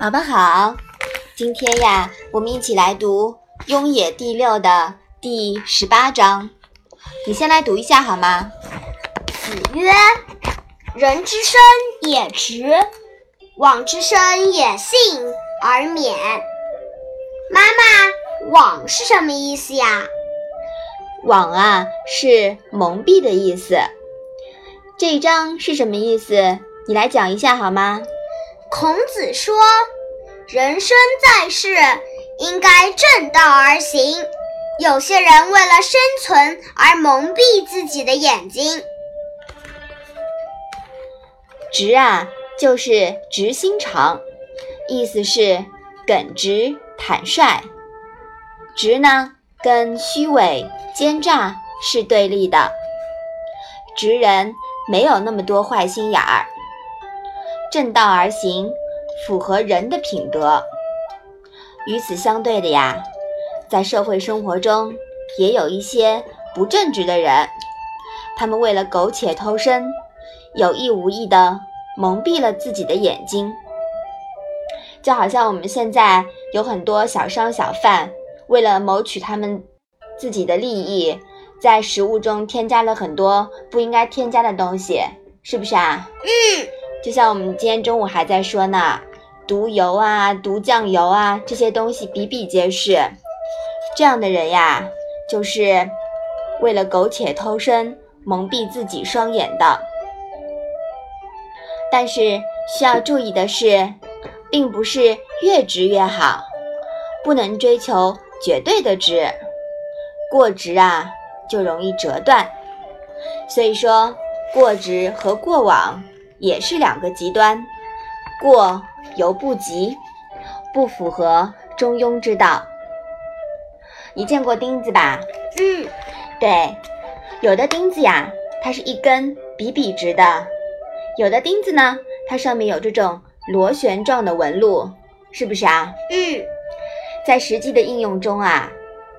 宝宝好，今天呀，我们一起来读《雍也》第六的第十八章。你先来读一下好吗？子曰：“人之生也直，往之生也幸而免。”妈妈，往是什么意思呀？往啊，是蒙蔽的意思。这一章是什么意思？你来讲一下好吗？孔子说：“人生在世，应该正道而行。有些人为了生存而蒙蔽自己的眼睛。直啊，就是直心肠，意思是耿直坦率。直呢，跟虚伪奸诈是对立的。直人没有那么多坏心眼儿。”正道而行，符合人的品德。与此相对的呀，在社会生活中也有一些不正直的人，他们为了苟且偷生，有意无意的蒙蔽了自己的眼睛。就好像我们现在有很多小商小贩，为了谋取他们自己的利益，在食物中添加了很多不应该添加的东西，是不是啊？嗯。就像我们今天中午还在说呢，毒油啊、毒酱油啊这些东西比比皆是。这样的人呀，就是为了苟且偷生、蒙蔽自己双眼的。但是需要注意的是，并不是越直越好，不能追求绝对的直，过直啊就容易折断。所以说，过直和过往。也是两个极端，过犹不及，不符合中庸之道。你见过钉子吧？嗯，对，有的钉子呀，它是一根笔笔直的；有的钉子呢，它上面有这种螺旋状的纹路，是不是啊？嗯，在实际的应用中啊，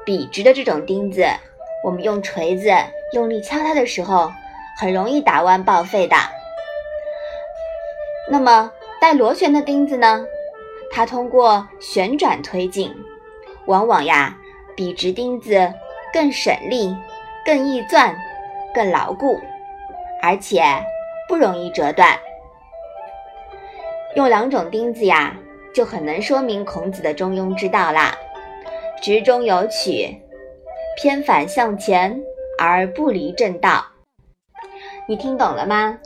笔直的这种钉子，我们用锤子用力敲它的时候，很容易打弯报废的。那么带螺旋的钉子呢？它通过旋转推进，往往呀比直钉子更省力、更易钻、更牢固，而且不容易折断。用两种钉子呀，就很能说明孔子的中庸之道啦。直中有曲，偏反向前而不离正道。你听懂了吗？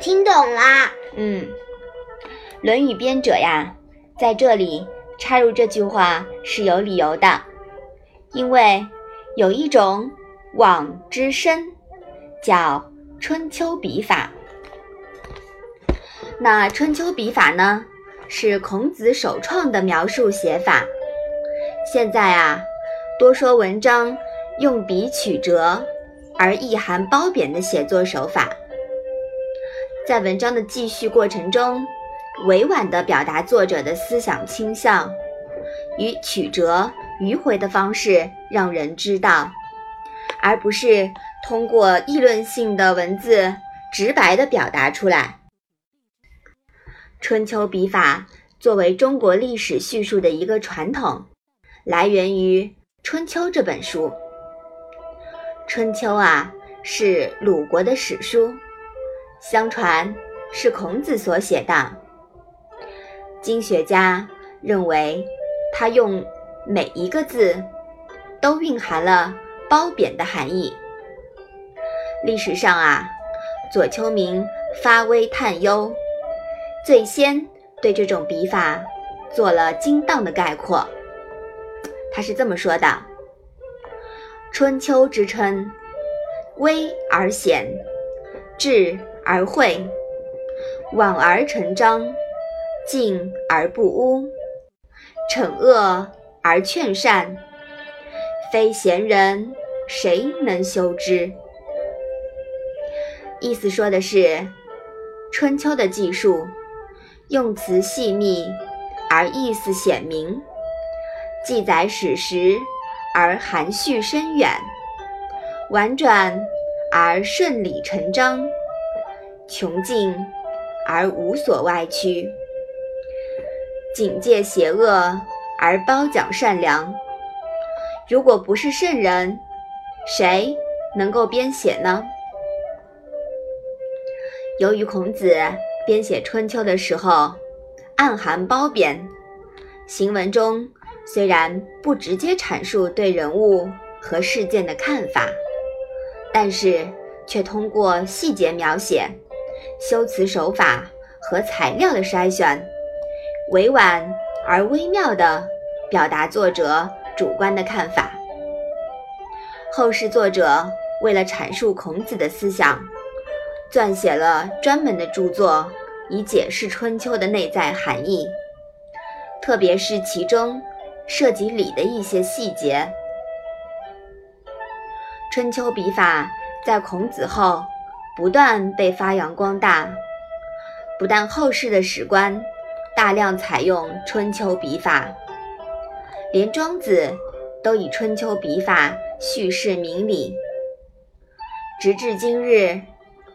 听懂啦。嗯，《论语》编者呀，在这里插入这句话是有理由的，因为有一种往之深，叫春秋笔法。那春秋笔法呢，是孔子首创的描述写法。现在啊，多说文章用笔曲折而意涵褒贬的写作手法。在文章的记叙过程中，委婉地表达作者的思想倾向，以曲折迂回的方式让人知道，而不是通过议论性的文字直白地表达出来。春秋笔法作为中国历史叙述的一个传统，来源于《春秋》这本书。《春秋》啊，是鲁国的史书。相传是孔子所写的，经学家认为他用每一个字都蕴含了褒贬的含义。历史上啊，左丘明发微叹忧，最先对这种笔法做了精当的概括。他是这么说的：“春秋之称，微而显，至。”而会，婉而成章，静而不污，惩恶而劝善，非贤人谁能修之？意思说的是，春秋的记述用词细密而意思显明，记载史实而含蓄深远，婉转而顺理成章。穷尽而无所歪曲，警戒邪恶而褒奖善良。如果不是圣人，谁能够编写呢？由于孔子编写《春秋》的时候暗含褒贬，行文中虽然不直接阐述对人物和事件的看法，但是却通过细节描写、修辞手法和材料的筛选，委婉而微妙地表达作者主观的看法。后世作者为了阐述孔子的思想。撰写了专门的著作，以解释《春秋》的内在含义，特别是其中涉及礼的一些细节。春秋笔法在孔子后不断被发扬光大，不但后世的史官大量采用春秋笔法，连庄子都以春秋笔法叙事明理，直至今日。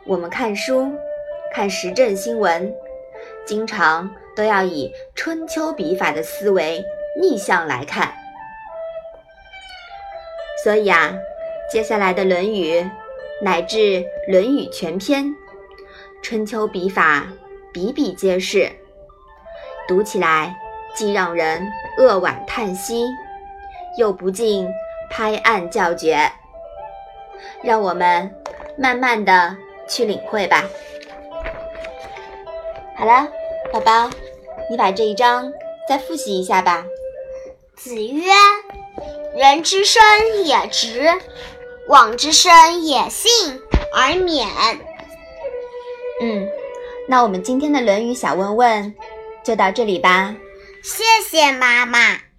我们看书、看时政新闻，经常都要以春秋笔法的思维逆向来看。所以啊，接下来的《论语》乃至《论语》全篇，春秋笔法比比皆是，读起来既让人扼腕叹息，又不禁拍案叫绝。让我们慢慢的。去领会吧。好了，宝宝，你把这一章再复习一下吧。子曰：“人之生也直，往之生也信而免。”嗯，那我们今天的《论语》小问问就到这里吧。谢谢妈妈。